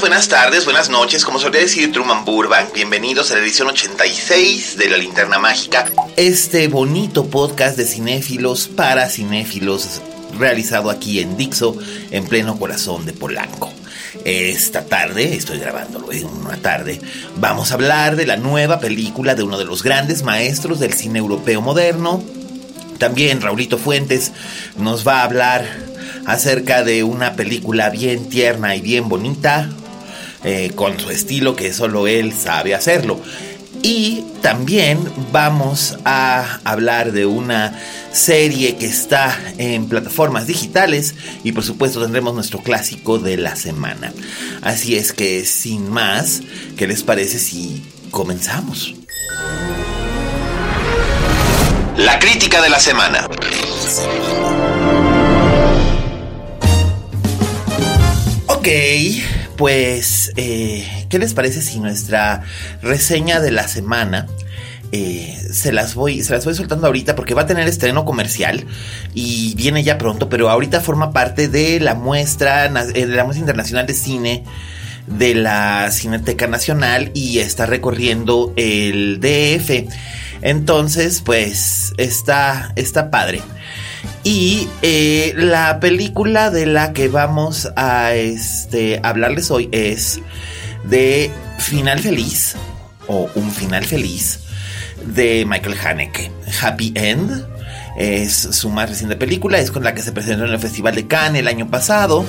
Buenas tardes, buenas noches, como solía decir Truman Burbank, bienvenidos a la edición 86 de La Linterna Mágica, este bonito podcast de cinéfilos para cinéfilos realizado aquí en Dixo, en pleno corazón de Polanco. Esta tarde, estoy grabándolo en una tarde, vamos a hablar de la nueva película de uno de los grandes maestros del cine europeo moderno. También Raulito Fuentes nos va a hablar acerca de una película bien tierna y bien bonita, eh, con su estilo que solo él sabe hacerlo. Y también vamos a hablar de una serie que está en plataformas digitales y por supuesto tendremos nuestro clásico de la semana. Así es que sin más, ¿qué les parece si comenzamos? La crítica de la semana. Ok, pues, eh, ¿qué les parece si nuestra reseña de la semana eh, se las voy se las voy soltando ahorita porque va a tener estreno comercial y viene ya pronto, pero ahorita forma parte de la muestra eh, de la muestra internacional de cine de la Cineteca Nacional y está recorriendo el DF. Entonces, pues está está padre. Y eh, la película de la que vamos a este, hablarles hoy es de Final Feliz o Un Final Feliz de Michael Haneke. Happy End es su más reciente película, es con la que se presentó en el Festival de Cannes el año pasado,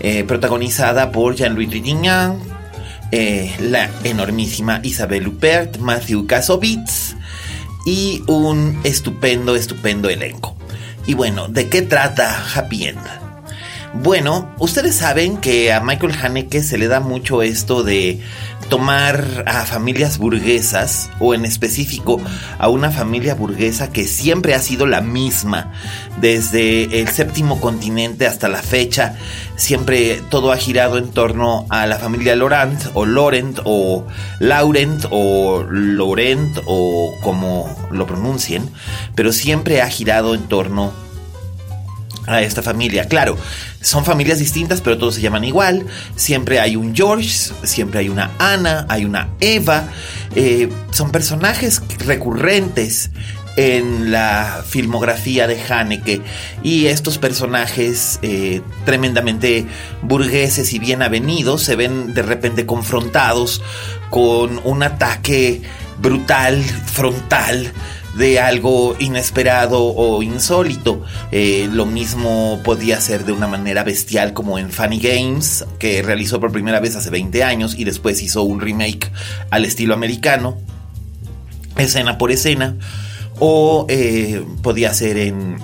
eh, protagonizada por Jean-Louis Trintignant, eh, la enormísima Isabelle Huppert, Matthew Kassovitz y un estupendo, estupendo elenco. Y bueno, ¿de qué trata Happy End? Bueno, ustedes saben que a Michael Haneke se le da mucho esto de tomar a familias burguesas, o en específico a una familia burguesa que siempre ha sido la misma, desde el séptimo continente hasta la fecha, siempre todo ha girado en torno a la familia Laurent, o Laurent, o Laurent, o Laurent, o como lo pronuncien, pero siempre ha girado en torno a esta familia. Claro, son familias distintas, pero todos se llaman igual. Siempre hay un George, siempre hay una Ana, hay una Eva. Eh, son personajes recurrentes en la filmografía de Haneke y estos personajes eh, tremendamente burgueses y bien avenidos se ven de repente confrontados con un ataque brutal, frontal de algo inesperado o insólito. Eh, lo mismo podía ser de una manera bestial como en Funny Games, que realizó por primera vez hace 20 años y después hizo un remake al estilo americano, escena por escena. O eh, podía ser en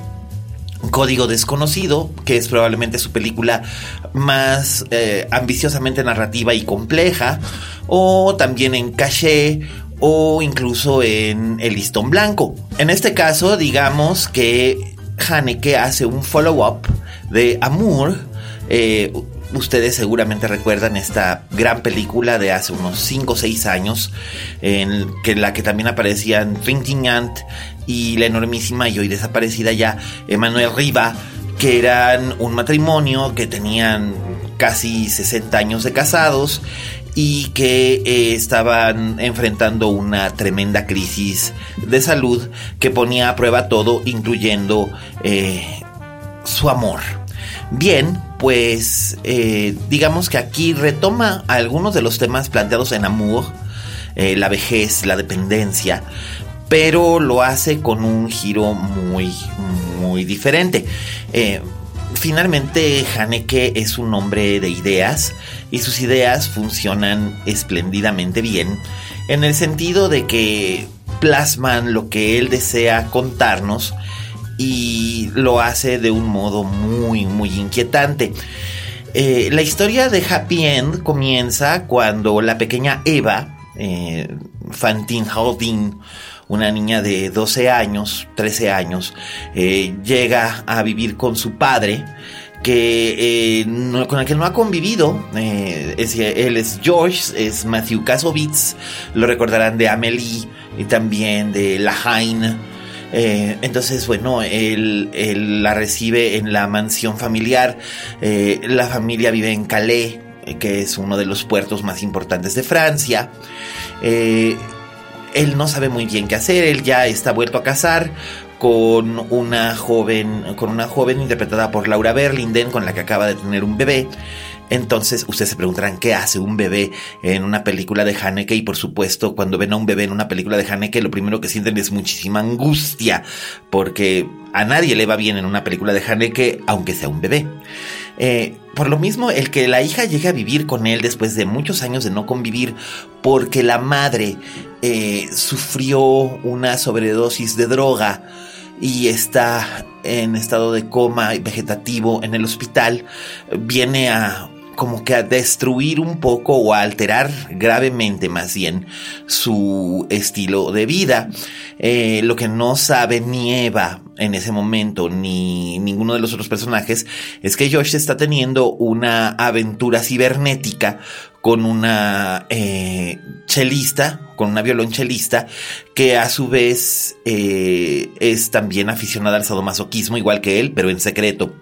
Código Desconocido, que es probablemente su película más eh, ambiciosamente narrativa y compleja. O también en Caché o incluso en El Listón Blanco. En este caso, digamos que Haneke hace un follow-up de Amour. Eh, ustedes seguramente recuerdan esta gran película de hace unos 5 o 6 años, en que la que también aparecían Trintignant y la enormísima y hoy desaparecida ya Emmanuel Riva, que eran un matrimonio que tenían casi 60 años de casados y que eh, estaban enfrentando una tremenda crisis de salud que ponía a prueba todo, incluyendo eh, su amor. Bien, pues eh, digamos que aquí retoma algunos de los temas planteados en Amour, la vejez, la dependencia, pero lo hace con un giro muy, muy diferente. Finalmente, Haneke es un hombre de ideas y sus ideas funcionan espléndidamente bien, en el sentido de que plasman lo que él desea contarnos y lo hace de un modo muy, muy inquietante. Eh, la historia de Happy End comienza cuando la pequeña Eva, eh, Fantine Haldin, una niña de 12 años, 13 años, eh, llega a vivir con su padre, que con el que no ha convivido. él es George, es Matthew Kasovitz, lo recordarán de Amelie y también de La Haine. Eh, entonces, bueno, él, la recibe en la mansión familiar. Eh, la familia vive en Calais, eh, que es uno de los puertos más importantes de Francia. Él no sabe muy bien qué hacer, él ya está vuelto a casar con una joven, con una joven interpretada por Laura Berlinden, con la que acaba de tener un bebé. Entonces, ustedes se preguntarán qué hace un bebé en una película de Haneke y por supuesto, cuando ven a un bebé en una película de Haneke, lo primero que sienten es muchísima angustia, porque a nadie le va bien en una película de Haneke, aunque sea un bebé. Eh, por lo mismo, el que la hija llegue a vivir con él después de muchos años de no convivir, porque la madre eh, sufrió una sobredosis de droga y está en estado de coma vegetativo en el hospital, viene a como que a destruir un poco o a alterar gravemente más bien su estilo de vida. Eh, lo que no sabe ni Eva en ese momento ni ninguno de los otros personajes es que Josh está teniendo una aventura cibernética con una eh, chelista, con una violonchelista, que a su vez eh, es también aficionada al sadomasoquismo, igual que él, pero en secreto.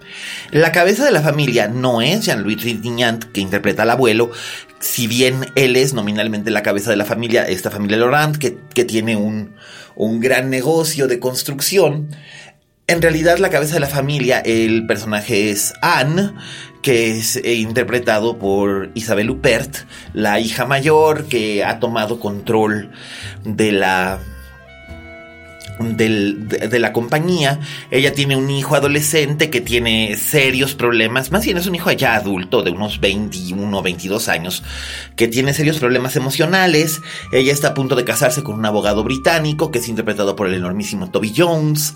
La cabeza de la familia no es Jean-Louis Trintignant, que interpreta al abuelo, si bien él es nominalmente la cabeza de la familia, esta familia Laurent, que, que tiene un, un gran negocio de construcción. En realidad la cabeza de la familia, el personaje es Anne, que es eh, interpretado por Isabel Huppert, la hija mayor que ha tomado control de la de, la compañía. Ella tiene un hijo adolescente que tiene serios problemas, más bien es un hijo ya adulto de unos 21 o 22 años, que tiene serios problemas emocionales. Ella está a punto de casarse con un abogado británico que es interpretado por el enormísimo Toby Jones.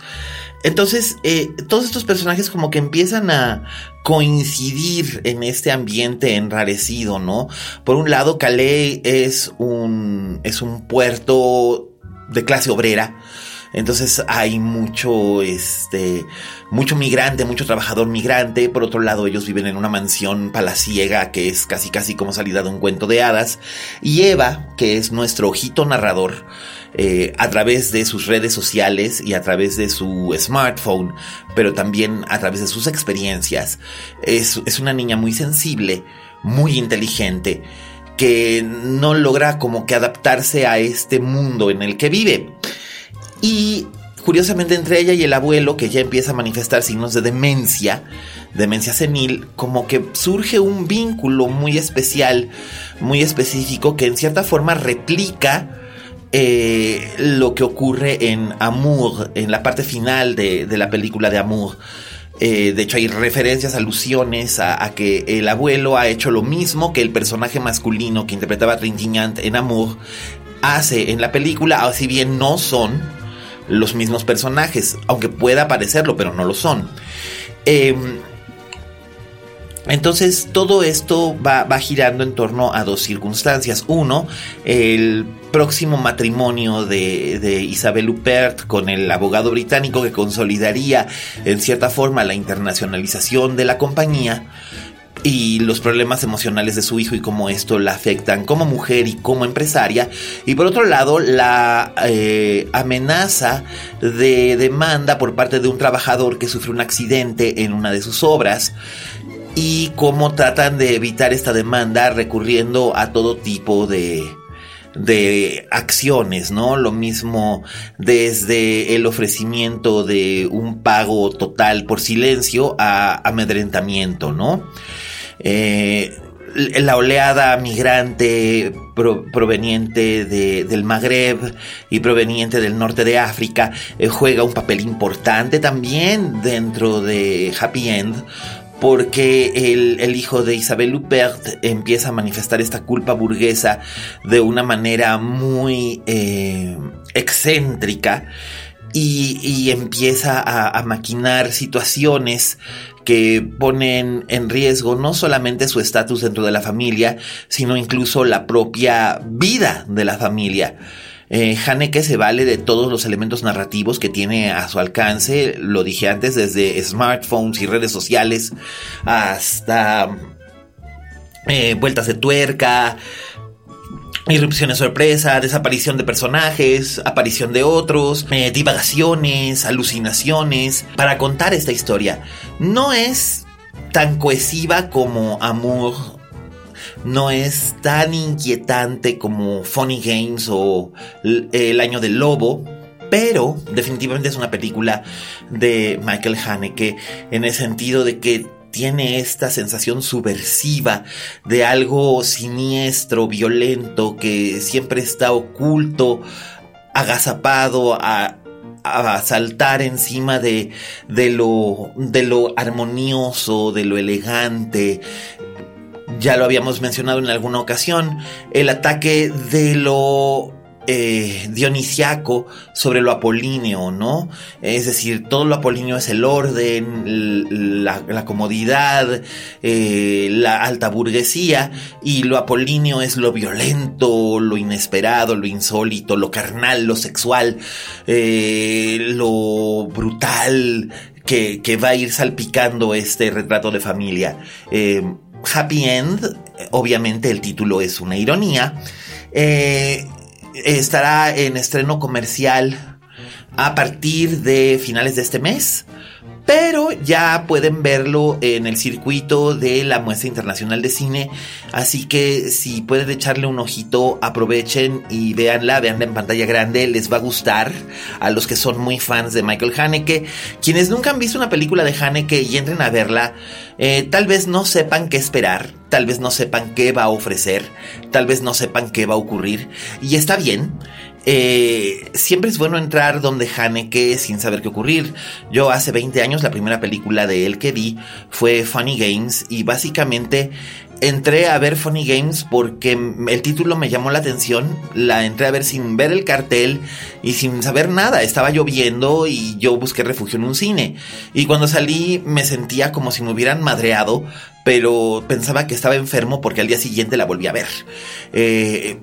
Entonces, eh, todos estos personajes como que empiezan a coincidir en este ambiente enrarecido, ¿no? Por un lado, Calais es un, es un puerto de clase obrera, entonces hay mucho, este, mucho migrante, mucho trabajador migrante. Por otro lado, ellos viven en una mansión palaciega que es casi casi como salida de un cuento de hadas. Y Eva, que es nuestro ojito narrador, eh, a través de sus redes sociales y a través de su smartphone, pero también a través de sus experiencias, es, es una niña muy sensible, muy inteligente que no logra como que adaptarse a este mundo en el que vive. Y curiosamente entre ella y el abuelo, que ya empieza a manifestar signos de demencia, demencia senil, como que surge un vínculo muy especial, muy específico, que en cierta forma replica eh, lo que ocurre en Amour, en la parte final de, la película de Amour. Eh, de hecho, hay referencias, alusiones a, que el abuelo ha hecho lo mismo que el personaje masculino que interpretaba Trintignant en Amour hace en la película, si bien no son los mismos personajes, aunque pueda parecerlo, pero no lo son. Em, entonces todo esto va, girando en torno a dos circunstancias. Uno, el próximo matrimonio de, de, Isabel Huppert con el abogado británico que consolidaría en cierta forma la internacionalización de la compañía y los problemas emocionales de su hijo y cómo esto la afectan como mujer y como empresaria. Y por otro lado, la eh, amenaza de demanda por parte de un trabajador que sufre un accidente en una de sus obras y cómo tratan de evitar esta demanda recurriendo a todo tipo de de acciones, ¿no? Lo mismo desde el ofrecimiento de un pago total por silencio a amedrentamiento, ¿no? Eh, la oleada migrante proveniente del Magreb y proveniente del norte de África eh, juega un papel importante también dentro de Happy End porque el, hijo de Isabel Huppert empieza a manifestar esta culpa burguesa de una manera muy eh, excéntrica y, empieza a, maquinar situaciones que ponen en riesgo no solamente su estatus dentro de la familia, sino incluso la propia vida de la familia. Eh, Haneke se vale de todos los elementos narrativos que tiene a su alcance, lo dije antes, desde smartphones y redes sociales hasta eh, vueltas de tuerca, irrupciones sorpresa, desaparición de personajes, aparición de otros, eh, divagaciones, alucinaciones, para contar esta historia. No es tan cohesiva como Amour no es tan inquietante como Funny Games o El Año del Lobo, pero definitivamente es una película de Michael Haneke en el sentido de que tiene esta sensación subversiva de algo siniestro, violento, que siempre está oculto, agazapado a, saltar encima de, de, lo, de lo armonioso, de lo elegante, ya lo habíamos mencionado en alguna ocasión, el ataque de lo eh, dionisiaco sobre lo apolíneo, ¿no? Es decir, todo lo apolíneo es el orden, la, comodidad, eh, la alta burguesía, y lo apolíneo es lo violento, lo inesperado, lo insólito, lo carnal, lo sexual, eh, lo brutal, que, va a ir salpicando este retrato de familia. Happy End, obviamente el título es una ironía, eh, estará en estreno comercial a partir de finales de este mes pero ya pueden verlo en el circuito de la muestra internacional de cine, así que si pueden echarle un ojito, aprovechen y véanla, véanla en pantalla grande, les va a gustar a los que son muy fans de Michael Haneke, quienes nunca han visto una película de Haneke y entren a verla, eh, tal vez no sepan qué esperar, tal vez no sepan qué va a ofrecer, tal vez no sepan qué va a ocurrir, y está bien. Eh, siempre es bueno entrar donde Haneke sin saber qué ocurrir. Yo hace 20 años la primera película de él que vi fue Funny Games y básicamente entré a ver Funny Games porque el título me llamó la atención. La entré a ver sin ver el cartel y sin saber nada. Estaba lloviendo y yo busqué refugio en un cine. Y cuando salí me sentía como si me hubieran madreado, pero pensaba que estaba enfermo porque al día siguiente la volví a ver. Eh,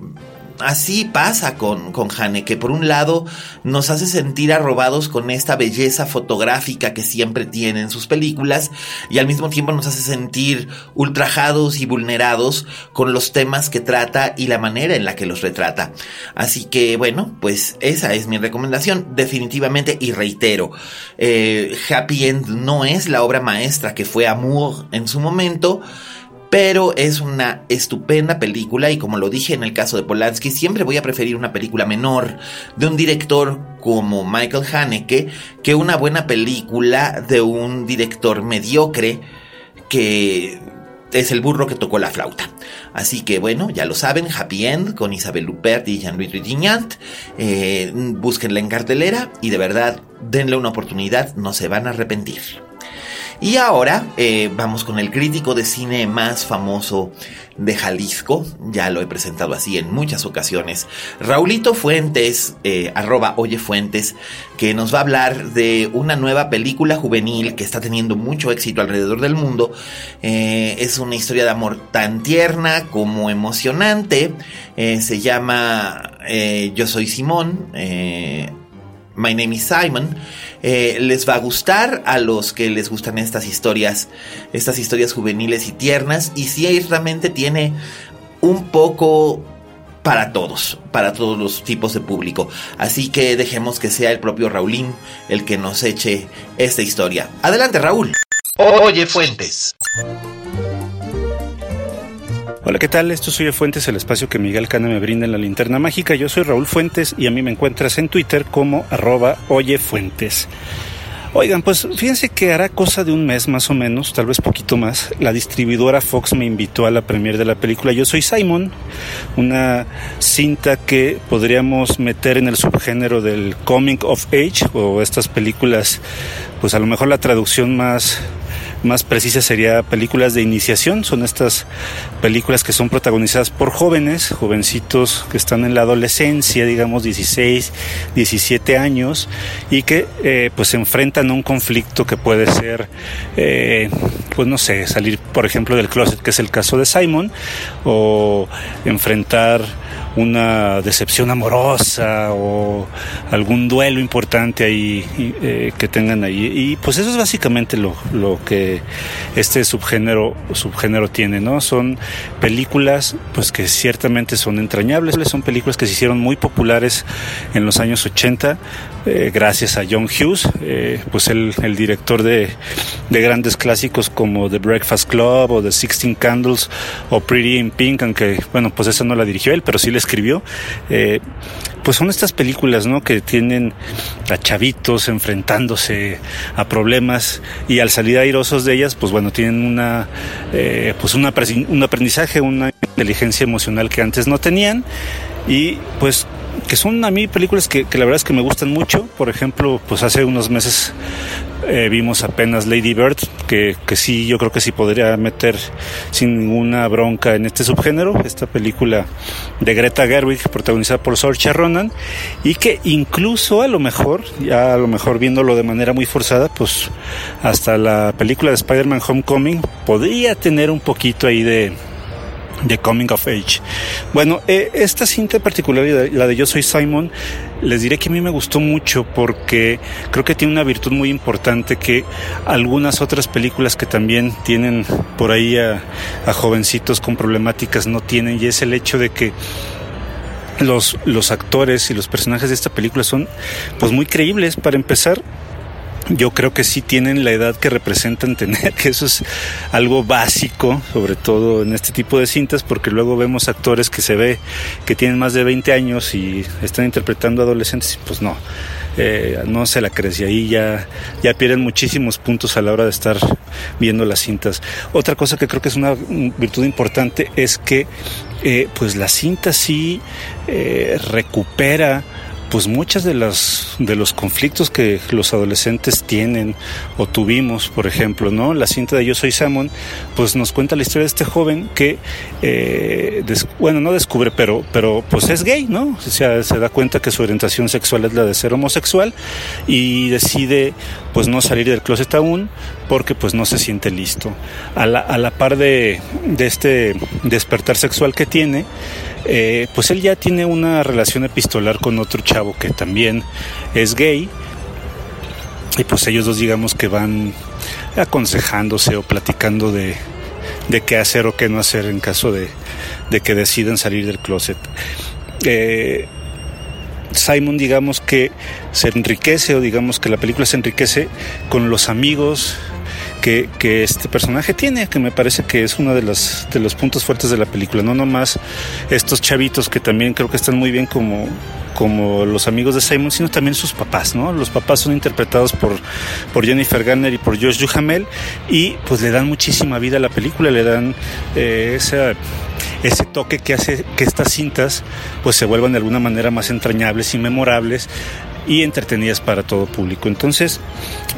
así pasa con, con Hane, que por un lado nos hace sentir arrobados con esta belleza fotográfica que siempre tiene en sus películas y al mismo tiempo nos hace sentir ultrajados y vulnerados con los temas que trata y la manera en la que los retrata. Así que bueno, pues esa es mi recomendación definitivamente y reitero, eh, Happy End no es la obra maestra que fue Amour en su momento, pero es una estupenda película y como lo dije en el caso de Polanski, siempre voy a preferir una película menor de un director como Michael Haneke que una buena película de un director mediocre que es el burro que tocó la flauta. Así que bueno, ya lo saben, Happy End con Isabel Huppert y Jean-Louis Trintignant. Eh, búsquenla en cartelera y de verdad denle una oportunidad, no se van a arrepentir. Y ahora eh, vamos con el crítico de cine más famoso de Jalisco, ya lo he presentado así en muchas ocasiones, Raulito Fuentes, eh, arroba Oye Fuentes, que nos va a hablar de una nueva película juvenil que está teniendo mucho éxito alrededor del mundo. Eh, es una historia de amor tan tierna como emocionante. se llama Yo soy Simón. My Name is Simon, eh, les va a gustar a los que les gustan estas historias, estas historias juveniles y tiernas, y sí realmente tiene un poco para todos, para todos los tipos de público. Así que dejemos que sea el propio Raulín el que nos eche esta historia. Adelante, Raúl. Oye, Fuentes. Hola, ¿qué tal? Esto soy Fuentes, el espacio que Miguel Cana me brinda en la linterna mágica. Yo soy Raúl Fuentes y a mí me encuentras en Twitter como arroba oyefuentes. Oigan, pues fíjense que hará cosa de un mes más o menos, tal vez poquito más, la distribuidora Fox me invitó a la premiere de la película Yo Soy Simon, una cinta que podríamos meter en el subgénero del Coming of Age o estas películas, pues a lo mejor la traducción más más precisa sería películas de iniciación. Son estas películas que son protagonizadas por jóvenes, jovencitos que están en la adolescencia, digamos 16, 17 años, y que eh, pues se enfrentan a un conflicto que puede ser, eh, pues no sé, salir por ejemplo del closet, que es el caso de Simon, o enfrentar una decepción amorosa o algún duelo importante ahí eh, que tengan ahí. Y pues eso es básicamente lo, lo que este subgénero, subgénero tiene, ¿no? Son películas pues que ciertamente son entrañables, son películas que se hicieron muy populares en los años 80 eh, gracias a John Hughes, eh, pues el, el director de, de, grandes clásicos como The Breakfast Club o The Sixteen Candles o Pretty in Pink, aunque bueno, pues esa no la dirigió él, pero sí la escribió. Eh, pues son estas películas, ¿no? Que tienen a chavitos enfrentándose a problemas y al salir airosos de ellas, pues bueno, tienen una, eh, pues un aprendizaje, una inteligencia emocional que antes no tenían y pues que son a mí películas que, que, la verdad es que me gustan mucho. Por ejemplo, pues hace unos meses eh, vimos apenas Lady Bird, que, que sí, yo creo que sí podría meter sin ninguna bronca en este subgénero. Esta película de Greta Gerwig, protagonizada por Saoirse Ronan, y que incluso a lo mejor, ya a lo mejor viéndolo de manera muy forzada, pues hasta la película de Spider-Man Homecoming podría tener un poquito ahí de de Coming of Age. Bueno, eh, esta cinta particular, la de Yo Soy Simon, les diré que a mí me gustó mucho porque creo que tiene una virtud muy importante que algunas otras películas que también tienen por ahí a, a jovencitos con problemáticas no tienen y es el hecho de que los, los actores y los personajes de esta película son pues muy creíbles para empezar yo creo que sí tienen la edad que representan tener, que eso es algo básico, sobre todo en este tipo de cintas, porque luego vemos actores que se ve que tienen más de 20 años y están interpretando adolescentes y pues no, eh, no se la crees y ahí ya, ya pierden muchísimos puntos a la hora de estar viendo las cintas. Otra cosa que creo que es una virtud importante es que eh, pues la cinta sí eh, recupera pues muchas de las de los conflictos que los adolescentes tienen o tuvimos, por ejemplo, ¿no? La cinta de Yo soy Samon, pues nos cuenta la historia de este joven que, eh, bueno, no descubre, pero, pero pues es gay, ¿no? O se da cuenta que su orientación sexual es la de ser homosexual y decide, pues, no salir del closet aún porque, pues, no se siente listo. A la, a la par de, de este despertar sexual que tiene, eh, pues él ya tiene una relación epistolar con otro chavo que también es gay. Y pues ellos dos digamos que van aconsejándose o platicando de, de qué hacer o qué no hacer en caso de, de que decidan salir del closet. Eh, Simon digamos que se enriquece o digamos que la película se enriquece con los amigos que, este personaje tiene, que me parece que es uno de los, de los puntos fuertes de la película. No nomás estos chavitos que también creo que están muy bien como, como los amigos de Simon, sino también sus papás, ¿no? Los papás son interpretados por, por Jennifer Garner y por Josh Duhamel y pues le dan muchísima vida a la película, le dan eh, ese toque que hace que estas cintas pues se vuelvan de alguna manera más entrañables y memorables y entretenidas para todo público. Entonces,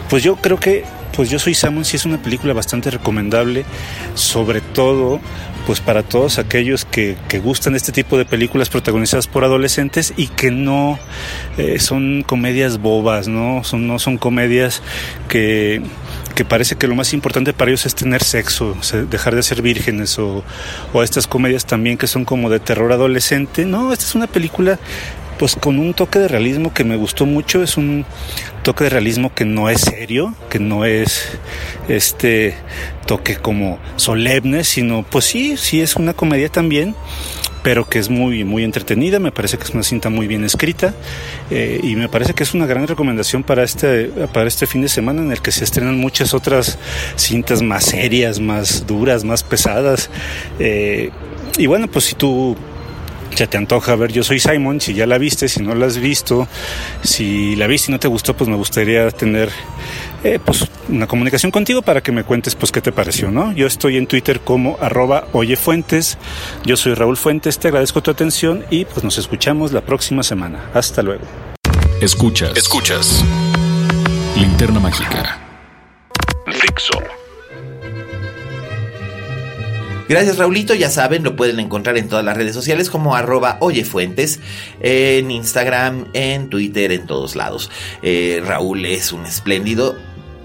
pues yo creo que pues Yo Soy Samuel sí es una película bastante recomendable, sobre todo pues para todos aquellos que, que gustan este tipo de películas protagonizadas por adolescentes y que no eh, son comedias bobas, ¿no? Son, no son comedias que, que parece que lo más importante para ellos es tener sexo, dejar de ser vírgenes o, o estas comedias también que son como de terror adolescente. No, esta es una película pues con un toque de realismo que me gustó mucho, es un toque de realismo que no es serio, que no es este toque como solemne, sino pues sí, sí es una comedia también, pero que es muy, muy entretenida, me parece que es una cinta muy bien escrita eh, y me parece que es una gran recomendación para este, para este fin de semana en el que se estrenan muchas otras cintas más serias, más duras, más pesadas. Eh, y bueno, pues si tú ya te antoja ver Yo Soy Simon, si ya la viste, si no la has visto, si la viste y no te gustó, pues me gustaría tener eh, pues una comunicación contigo para que me cuentes pues qué te pareció, ¿no? Yo estoy en Twitter como arroba oyefuentes, yo soy Raúl Fuentes, te agradezco tu atención y pues nos escuchamos la próxima semana. Hasta luego. Escuchas, escuchas. Linterna Mágica. Fixo. Gracias Raulito, ya saben, lo pueden encontrar en todas las redes sociales como arroba oyefuentes, en Instagram, en Twitter, en todos lados. Eh, Raúl es un espléndido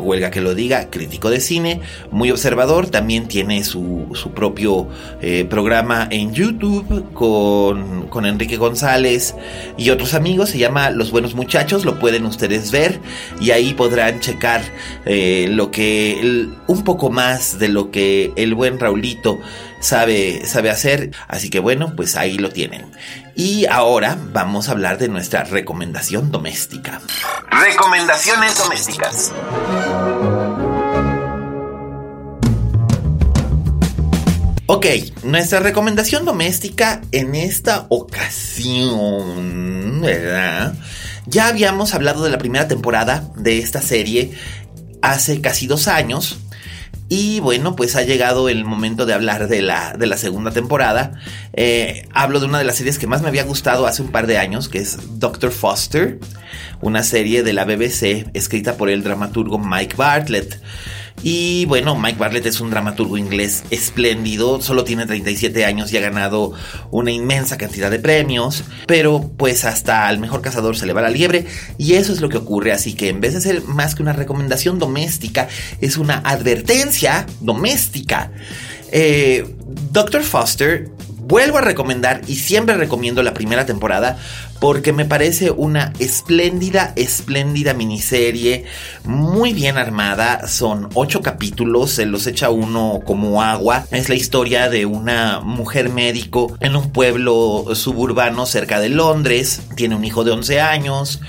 huelga que lo diga, crítico de cine, muy observador, también tiene su, su propio eh, programa en YouTube con, con, Enrique González y otros amigos, se llama Los Buenos Muchachos, lo pueden ustedes ver y ahí podrán checar eh, lo que, un poco más de lo que el buen Raulito sabe, sabe hacer, así que bueno, pues ahí lo tienen. Y ahora vamos a hablar de nuestra recomendación doméstica. Recomendaciones domésticas. Ok, nuestra recomendación doméstica en esta ocasión, ¿verdad? Ya habíamos hablado de la primera temporada de esta serie hace casi dos años y bueno, pues ha llegado el momento de hablar de la, de la segunda temporada. Eh, hablo de una de las series que más me había gustado hace un par de años, que es Doctor Foster, una serie de la BBC escrita por el dramaturgo Mike Bartlett. Y bueno, Mike Bartlett es un dramaturgo inglés espléndido, solo tiene 37 años y ha ganado una inmensa cantidad de premios, pero pues hasta al mejor cazador se le va la liebre y eso es lo que ocurre, así que en vez de ser más que una recomendación doméstica, es una advertencia doméstica. Eh, Dr. Foster vuelvo a recomendar y siempre recomiendo la primera temporada porque me parece una espléndida, espléndida miniserie, muy bien armada, son ocho capítulos, se los echa uno como agua, es la historia de una mujer médico en un pueblo suburbano cerca de Londres, tiene un hijo de 11 años,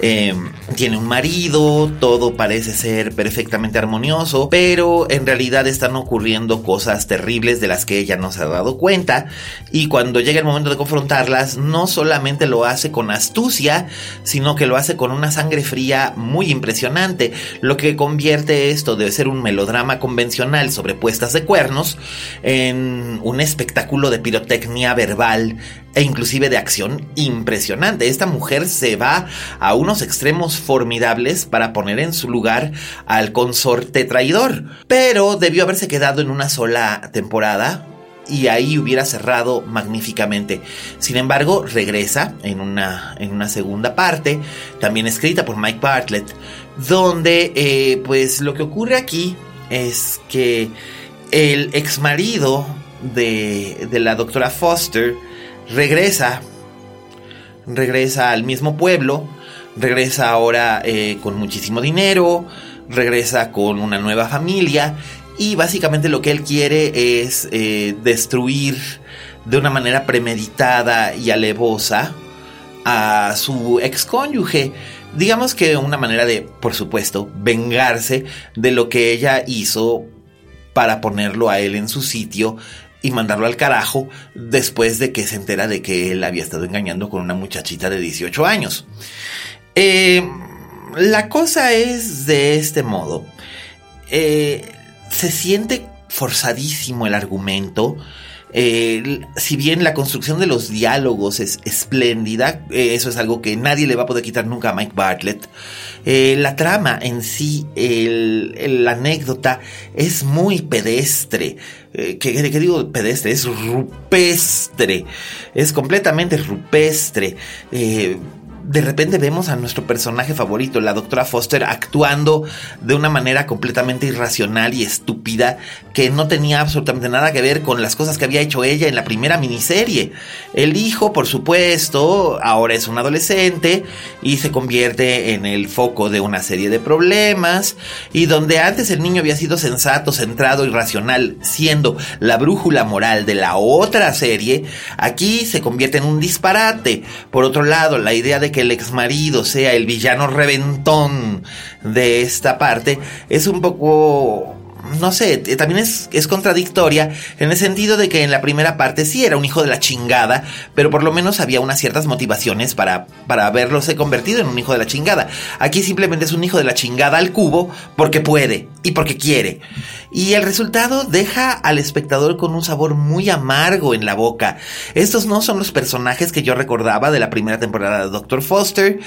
eh, tiene un marido, todo parece ser perfectamente armonioso, pero en realidad están ocurriendo cosas terribles de las que ella no se ha dado cuenta. Y cuando llega el momento de confrontarlas, no solamente lo hace con astucia, sino que lo hace con una sangre fría muy impresionante, lo que convierte esto de ser un melodrama convencional sobre puestas de cuernos en un espectáculo de pirotecnia verbal e inclusive de acción impresionante. Esta mujer se va a unos extremos formidables para poner en su lugar al consorte traidor, pero debió haberse quedado en una sola temporada y ahí hubiera cerrado magníficamente. Sin embargo, regresa en una, en una segunda parte, también escrita por Mike Bartlett, donde eh, pues lo que ocurre aquí es que el ex marido de, de la doctora Foster regresa, regresa al mismo pueblo, regresa ahora eh, con muchísimo dinero, regresa con una nueva familia y básicamente lo que él quiere es eh, destruir de una manera premeditada y alevosa a su ex cónyuge. Digamos que una manera de, por supuesto, vengarse de lo que ella hizo para ponerlo a él en su sitio y mandarlo al carajo después de que se entera de que él había estado engañando con una muchachita de 18 años. Eh, la cosa es de este modo. Eh, se siente forzadísimo el argumento. Eh, si bien la construcción de los diálogos es espléndida, eh, eso es algo que nadie le va a poder quitar nunca a Mike Bartlett. Eh, la trama en sí, la anécdota es muy pedestre. ¿qué, digo pedestre? Es rupestre. Es completamente rupestre de repente vemos a nuestro personaje favorito, la doctora Foster, actuando de una manera completamente irracional y estúpida que no tenía absolutamente nada que ver con las cosas que había hecho ella en la primera miniserie. El hijo, por supuesto, ahora es un adolescente y se convierte en el foco de una serie de problemas y donde antes el niño había sido sensato, centrado y racional, siendo la brújula moral de la otra serie, aquí se convierte en un disparate. Por otro lado, la idea de que el ex marido sea el villano reventón de esta parte es un poco no sé, también es, es contradictoria en el sentido de que en la primera parte sí era un hijo de la chingada, pero por lo menos había unas ciertas motivaciones para, para haberlo convertido en un hijo de la chingada. Aquí simplemente es un hijo de la chingada al cubo porque puede y porque quiere. Y el resultado deja al espectador con un sabor muy amargo en la boca. Estos no son los personajes que yo recordaba de la primera temporada de Doctor Foster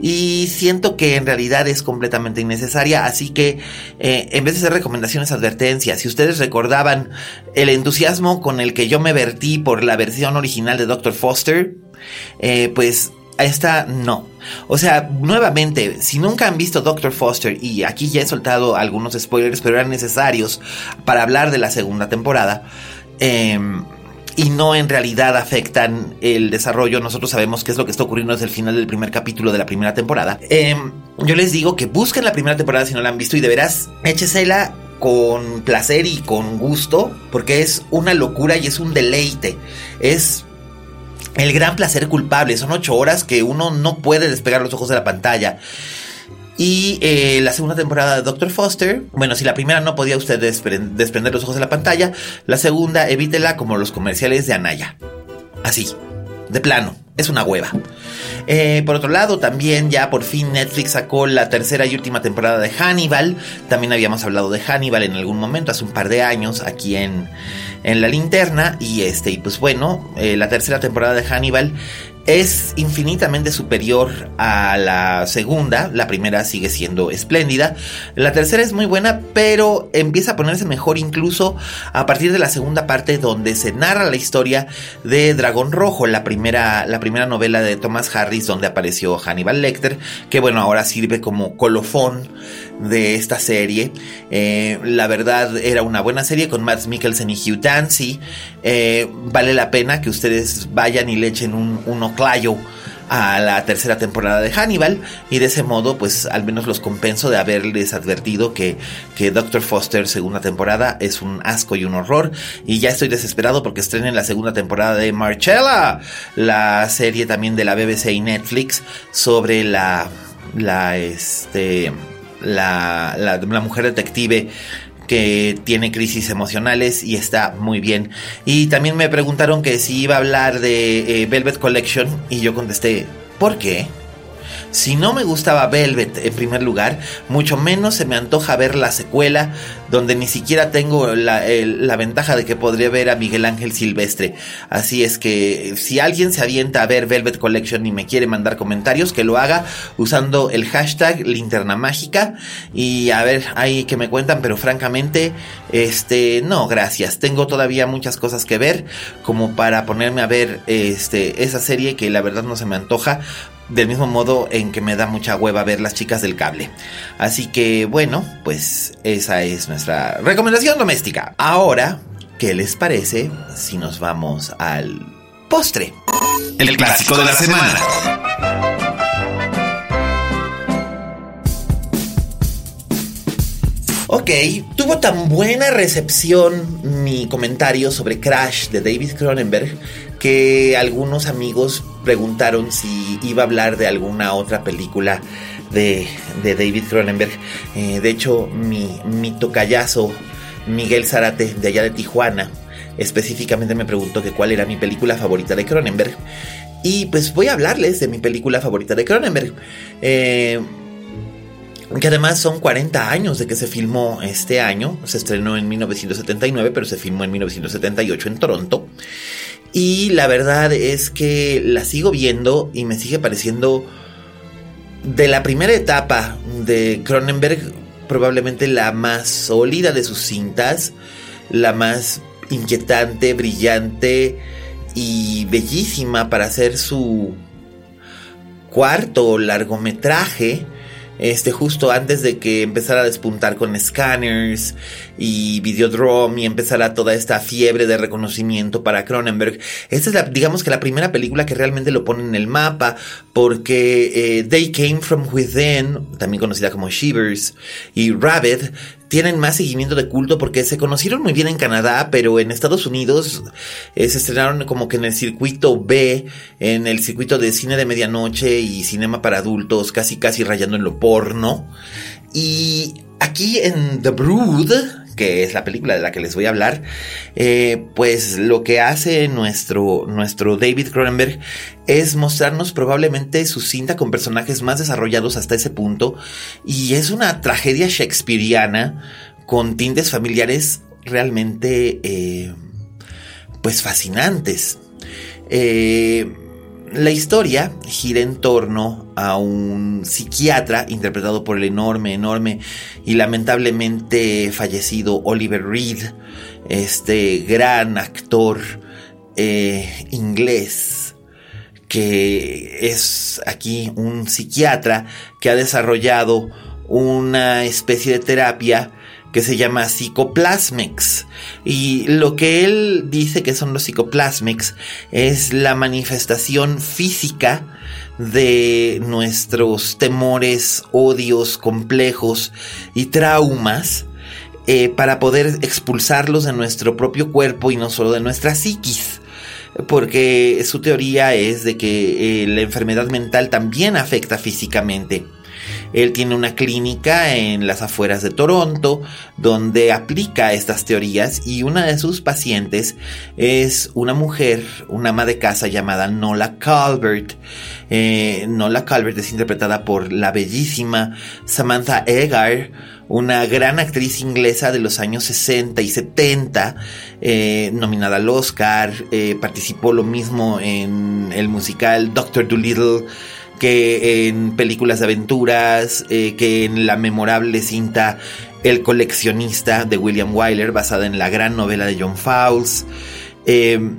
y siento que en realidad es completamente innecesaria, así que eh, en vez de hacer recomendaciones, advertencias, si ustedes recordaban el entusiasmo con el que yo me vertí por la versión original de Doctor Foster, eh, pues esta no. O sea, nuevamente, si nunca han visto Doctor Foster, y aquí ya he soltado algunos spoilers, pero eran necesarios para hablar de la segunda temporada, em, y no en realidad afectan el desarrollo, nosotros sabemos qué es lo que está ocurriendo desde el final del primer capítulo de la primera temporada. Em, yo les digo que busquen la primera temporada si no la han visto y de veras échesela con placer y con gusto, porque es una locura y es un deleite. Es el gran placer culpable. Son ocho horas que uno no puede despegar los ojos de la pantalla. Y eh, la segunda temporada de Doctor Foster, bueno, si la primera no podía usted desprender los ojos de la pantalla, la segunda evítela como los comerciales de Anaya. Así, de plano, es una hueva. Eh, por otro lado, también ya por fin Netflix sacó la tercera y última temporada de Hannibal. También habíamos hablado de Hannibal en algún momento, hace un par de años, aquí en, en la linterna. Y este, y pues bueno, eh, la tercera temporada de Hannibal es infinitamente superior a la segunda. La primera sigue siendo espléndida. La tercera es muy buena, pero empieza a ponerse mejor incluso a partir de la segunda parte donde se narra la historia de Dragón Rojo, la primera, la primera novela de Thomas Harris donde apareció Hannibal Lecter, que bueno, ahora sirve como colofón de esta serie. Eh, la verdad era una buena serie con Matt Mikkelsen y Hugh Dancy. Eh, vale la pena que ustedes vayan y le echen un, un oclayo a la tercera temporada de Hannibal y de ese modo pues al menos los compenso de haberles advertido que, que Doctor Foster segunda temporada es un asco y un horror y ya estoy desesperado porque estrenen la segunda temporada de Marcella la serie también de la BBC y Netflix sobre la la este la, la, mujer detective que tiene crisis emocionales y está muy bien. Y también me preguntaron que si iba a hablar de eh, Velvet Collection y yo contesté, ¿por qué? Si no me gustaba Velvet en primer lugar, mucho menos se me antoja ver la secuela, donde ni siquiera tengo la, ventaja de que podría ver a Miguel Ángel Silvestre. Así es que si alguien se avienta a ver Velvet Collection y me quiere mandar comentarios, que lo haga usando el hashtag linterna mágica y a ver ahí que me cuentan, pero francamente, este, no, gracias. Tengo todavía muchas cosas que ver como para ponerme a ver este, esa serie que la verdad no se me antoja del mismo modo en que me da mucha hueva ver las chicas del cable. Así que bueno, pues esa es nuestra recomendación doméstica. Ahora, ¿qué les parece si nos vamos al postre? El clásico de la semana. Ok, tuvo tan buena recepción mi comentario sobre Crash de David Cronenberg que algunos amigos preguntaron si iba a hablar de alguna otra película de, David Cronenberg. Eh, de hecho, mi, mi tocayazo Miguel Zárate de allá de Tijuana específicamente me preguntó que cuál era mi película favorita de Cronenberg. Y pues voy a hablarles de mi película favorita de Cronenberg. Eh, que además son 40 años de que se filmó este año. Se estrenó en 1979, pero se filmó en 1978 en Toronto. Y la verdad es que la sigo viendo y me sigue pareciendo de la primera etapa de Cronenberg probablemente la más sólida de sus cintas, la más inquietante, brillante y bellísima para hacer su cuarto largometraje este, justo antes de que empezara a despuntar con scanners y Videodrome y empezara toda esta fiebre de reconocimiento para Cronenberg. Esta es la, digamos que la primera película que realmente lo pone en el mapa, porque eh, They Came From Within, también conocida como Shivers, y Rabbit, tienen más seguimiento de culto porque se conocieron muy bien en Canadá, pero en Estados Unidos eh, se estrenaron como que en el circuito B, en el circuito de cine de medianoche y cinema para adultos, casi casi rayando en lo porno. Y aquí en The Brood, que es la película de la que les voy a hablar, eh, pues lo que hace nuestro, nuestro David Cronenberg es mostrarnos probablemente su cinta con personajes más desarrollados hasta ese punto y es una tragedia shakespeariana con tintes familiares realmente eh, pues fascinantes. Eh, la historia gira en torno a un psiquiatra interpretado por el enorme, enorme y lamentablemente fallecido Oliver Reed, este gran actor eh, inglés que es aquí un psiquiatra que ha desarrollado una especie de terapia que se llama Psychoplasmics. Y lo que él dice que son los Psychoplasmics es la manifestación física de nuestros temores, odios complejos y traumas eh, para poder expulsarlos de nuestro propio cuerpo y no solo de nuestra psiquis porque su teoría es de que eh, la enfermedad mental también afecta físicamente. Él tiene una clínica en las afueras de Toronto donde aplica estas teorías y una de sus pacientes es una mujer, una ama de casa llamada Nola Calvert. Eh, Nola Calvert es interpretada por la bellísima Samantha Egar, una gran actriz inglesa de los años 60 y 70, eh, nominada al Oscar, eh, participó lo mismo en el musical Doctor Dolittle que en películas de aventuras, eh, que en la memorable cinta El coleccionista de William Wyler, basada en la gran novela de John Fowles. Em,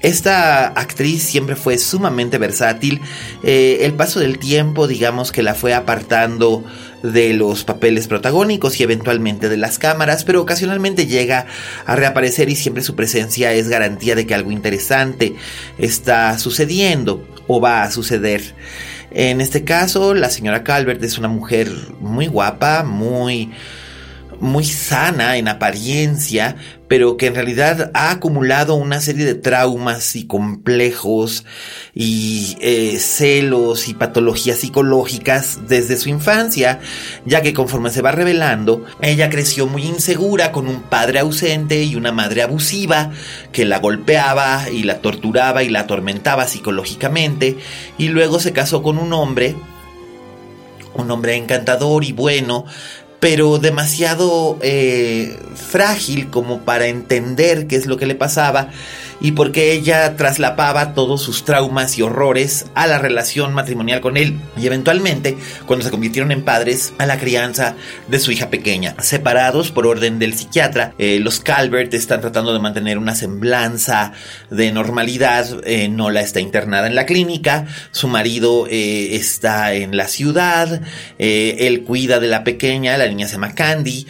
esta actriz siempre fue sumamente versátil. Eh, el paso del tiempo, digamos que la fue apartando de los papeles protagónicos y eventualmente de las cámaras, pero ocasionalmente llega a reaparecer y siempre su presencia es garantía de que algo interesante está sucediendo o va a suceder. En este caso, la señora Calvert es una mujer muy guapa, muy muy sana en apariencia, pero que en realidad ha acumulado una serie de traumas y complejos y eh, celos y patologías psicológicas desde su infancia, ya que conforme se va revelando, ella creció muy insegura con un padre ausente y una madre abusiva que la golpeaba y la torturaba y la atormentaba psicológicamente, y luego se casó con un hombre un hombre encantador y bueno, pero demasiado eh, frágil como para entender qué es lo que le pasaba y porque ella traslapaba todos sus traumas y horrores a la relación matrimonial con él y eventualmente cuando se convirtieron en padres a la crianza de su hija pequeña. Separados por orden del psiquiatra, eh, los Calvert están tratando de mantener una semblanza de normalidad. Eh, Nola está internada en la clínica, su marido eh, está en la ciudad, él cuida de la pequeña, la niña se llama Candy,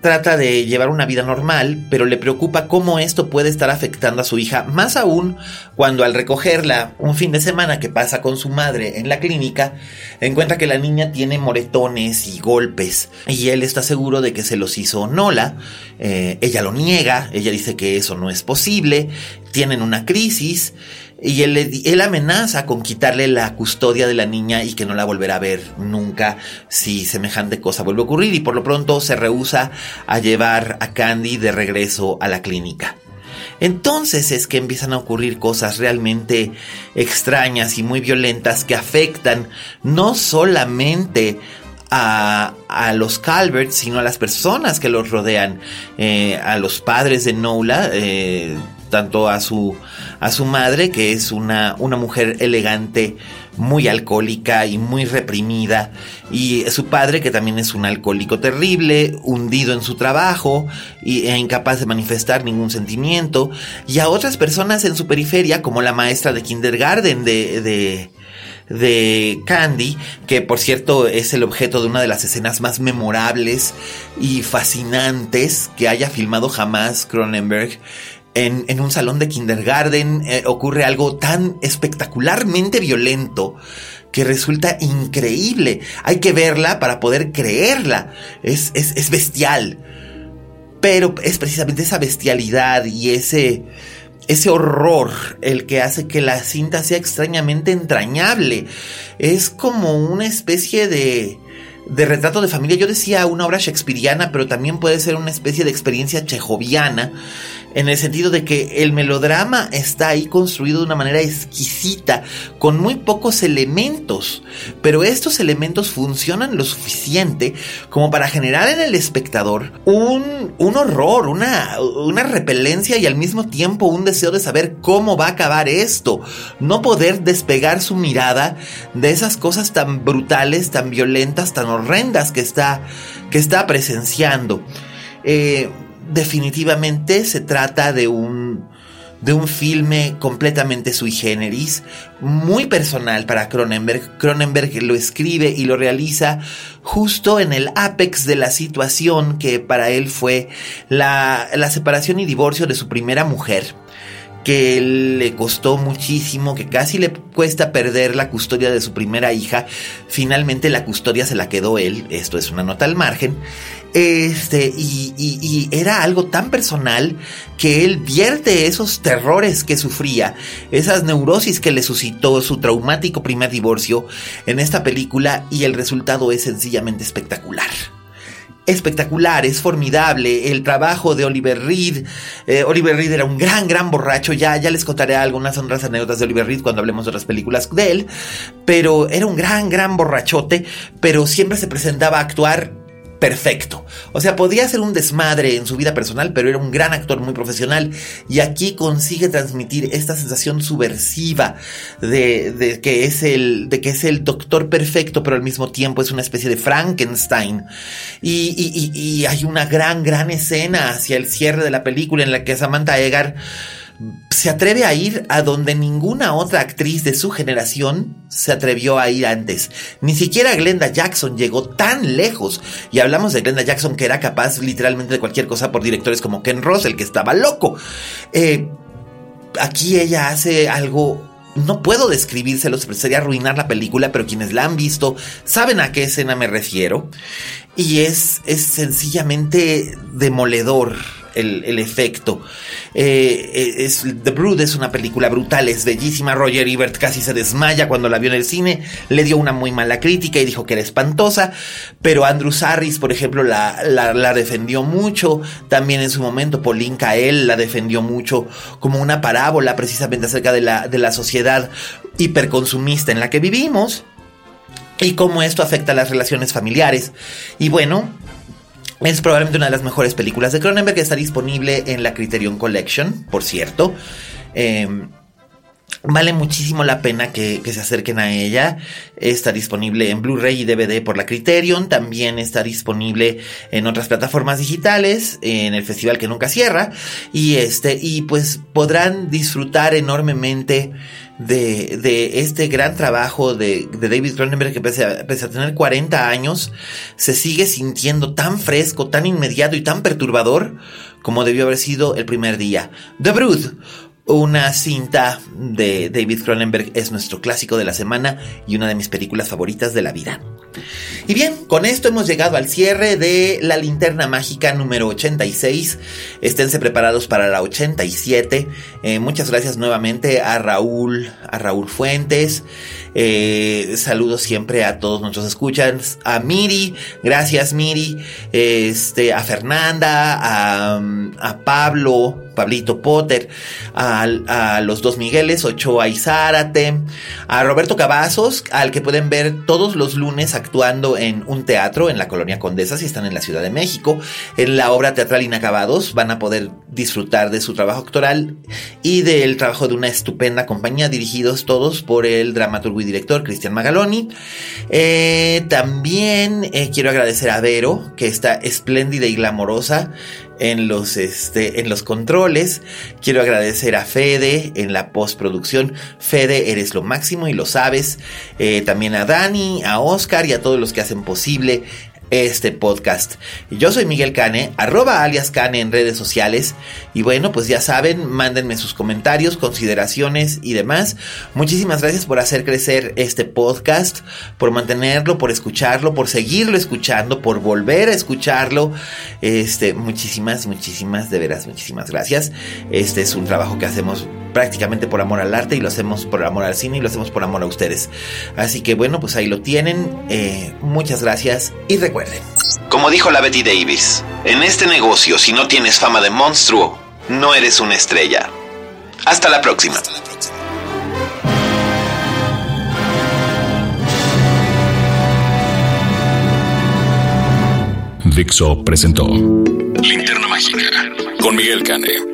trata de llevar una vida normal, pero le preocupa cómo esto puede estar afectando afectando a su hija, más aún cuando al recogerla un fin de semana que pasa con su madre en la clínica, encuentra que la niña tiene moretones y golpes y él está seguro de que se los hizo Nola. Eh, ella lo niega, ella dice que eso no es posible, tienen una crisis y él, él, amenaza con quitarle la custodia de la niña y que no la volverá a ver nunca si semejante cosa vuelve a ocurrir y por lo pronto se rehúsa a llevar a Candy de regreso a la clínica. Entonces es que empiezan a ocurrir cosas realmente extrañas y muy violentas que afectan no solamente a, los Calverts, sino a las personas que los rodean, eh, a los padres de Nola, eh, tanto a su, a su madre, que es una, una mujer elegante, muy alcohólica y muy reprimida, y su padre, que también es un alcohólico terrible, hundido en su trabajo e incapaz de manifestar ningún sentimiento, y a otras personas en su periferia, como la maestra de kindergarten de, de de Candy, que por cierto es el objeto de una de las escenas más memorables y fascinantes que haya filmado jamás Cronenberg, en, un salón de kindergarten eh, ocurre algo tan espectacularmente violento que resulta increíble. Hay que verla para poder creerla. Es, es, bestial. Pero es precisamente esa bestialidad y ese, ese horror el que hace que la cinta sea extrañamente entrañable. Es como una especie de de retrato de familia. Yo decía una obra shakespeariana, pero también puede ser una especie de experiencia chejoviana en el sentido de que el melodrama está ahí construido de una manera exquisita, con muy pocos elementos, pero estos elementos funcionan lo suficiente como para generar en el espectador un, un horror, una, una repelencia y al mismo tiempo un deseo de saber cómo va a acabar esto, no poder despegar su mirada de esas cosas tan brutales, tan violentas, tan horrendas que está, que está presenciando. Eh, definitivamente se trata de un de un filme completamente sui generis, muy personal para Cronenberg. Cronenberg lo escribe y lo realiza justo en el apex de la situación que para él fue la, la separación y divorcio de su primera mujer que le costó muchísimo, que casi le cuesta perder la custodia de su primera hija. Finalmente la custodia se la quedó él, esto es una nota al margen. Este, y, y, era algo tan personal que él vierte esos terrores que sufría, esas neurosis que le suscitó su traumático primer divorcio en esta película y el resultado es sencillamente espectacular espectacular, es formidable. El trabajo de Oliver Reed. Eh, Oliver Reed era un gran, gran borracho. Ya, ya les contaré algunas otras anécdotas de Oliver Reed cuando hablemos de otras películas de él. Pero era un gran, gran borrachote. Pero siempre se presentaba a actuar perfecto. O sea, podía ser un desmadre en su vida personal, pero era un gran actor muy profesional. Y aquí consigue transmitir esta sensación subversiva de, que, es el, de que es el doctor perfecto, pero al mismo tiempo es una especie de Frankenstein. Y, y hay una gran, gran escena hacia el cierre de la película en la que Samantha Egar se atreve a ir a donde ninguna otra actriz de su generación se atrevió a ir antes. Ni siquiera Glenda Jackson llegó tan lejos. Y hablamos de Glenda Jackson que era capaz literalmente de cualquier cosa por directores como Ken Russell, que estaba loco. Eh, aquí ella hace algo no puedo describírselo, sería arruinar la película, pero quienes la han visto saben a qué escena me refiero. Y es, es sencillamente demoledor el, efecto. Eh, eh, es, The Brood es una película brutal, es bellísima. Roger Ebert casi se desmaya cuando la vio en el cine, le dio una muy mala crítica y dijo que era espantosa, pero Andrew Sarris, por ejemplo, la, la, defendió mucho. También en su momento Pauline Kael la defendió mucho como una parábola precisamente acerca de la, de la sociedad hiperconsumista en la que vivimos y cómo esto afecta a las relaciones familiares. Y bueno, es probablemente una de las mejores películas de Cronenberg. Está disponible en la Criterion Collection, por cierto. Em, vale muchísimo la pena que, se acerquen a ella. Está disponible en Blu-ray y DVD por la Criterion. También está disponible en otras plataformas digitales, en el festival que nunca cierra. Y este, y pues podrán disfrutar enormemente de, de este gran trabajo de, de David Cronenberg que pese a, pese a, tener 40 años, se sigue sintiendo tan fresco, tan inmediato y tan perturbador como debió haber sido el primer día. The Brood, una cinta de David Cronenberg es nuestro clásico de la semana y una de mis películas favoritas de la vida. Y bien, con esto hemos llegado al cierre de la linterna mágica número 86. Esténse preparados para la 87. Eh, muchas gracias nuevamente a Raúl, a Raúl Fuentes. Eh, saludos siempre a todos nuestros escuchas. A Miri, gracias Miri. Este, a Fernanda, a, Pablo, Pablito Potter, a, los dos Migueles, Ochoa y Zárate, a Roberto Cavazos, al que pueden ver todos los lunes actuando en un teatro en la Colonia Condesa, si están en la Ciudad de México, en la obra teatral Inacabados, van a poder disfrutar de su trabajo actoral y del trabajo de una estupenda compañía, dirigidos todos por el dramaturgo director Cristian Magaloni. Eh, también eh, quiero agradecer a Vero, que está espléndida y glamorosa en los, este, en los controles. Quiero agradecer a Fede en la postproducción. Fede, eres lo máximo y lo sabes. Eh, también a Dani, a Oscar y a todos los que hacen posible este podcast. Yo soy Miguel Cane, arroba alias Cane en redes sociales. Y bueno, pues ya saben, mándenme sus comentarios, consideraciones y demás. Muchísimas gracias por hacer crecer este podcast, por mantenerlo, por escucharlo, por seguirlo escuchando, por volver a escucharlo. Este, muchísimas, muchísimas, de veras, muchísimas gracias. Este es un trabajo que hacemos prácticamente por amor al arte y lo hacemos por amor al cine y lo hacemos por amor a ustedes. Así que bueno, pues ahí lo tienen. Eh, muchas gracias y recuerden. Como dijo la Betty Davis, en este negocio si no tienes fama de monstruo, no eres una estrella. Hasta la próxima. Dixo presentó Linterna Mágica con Miguel Cane.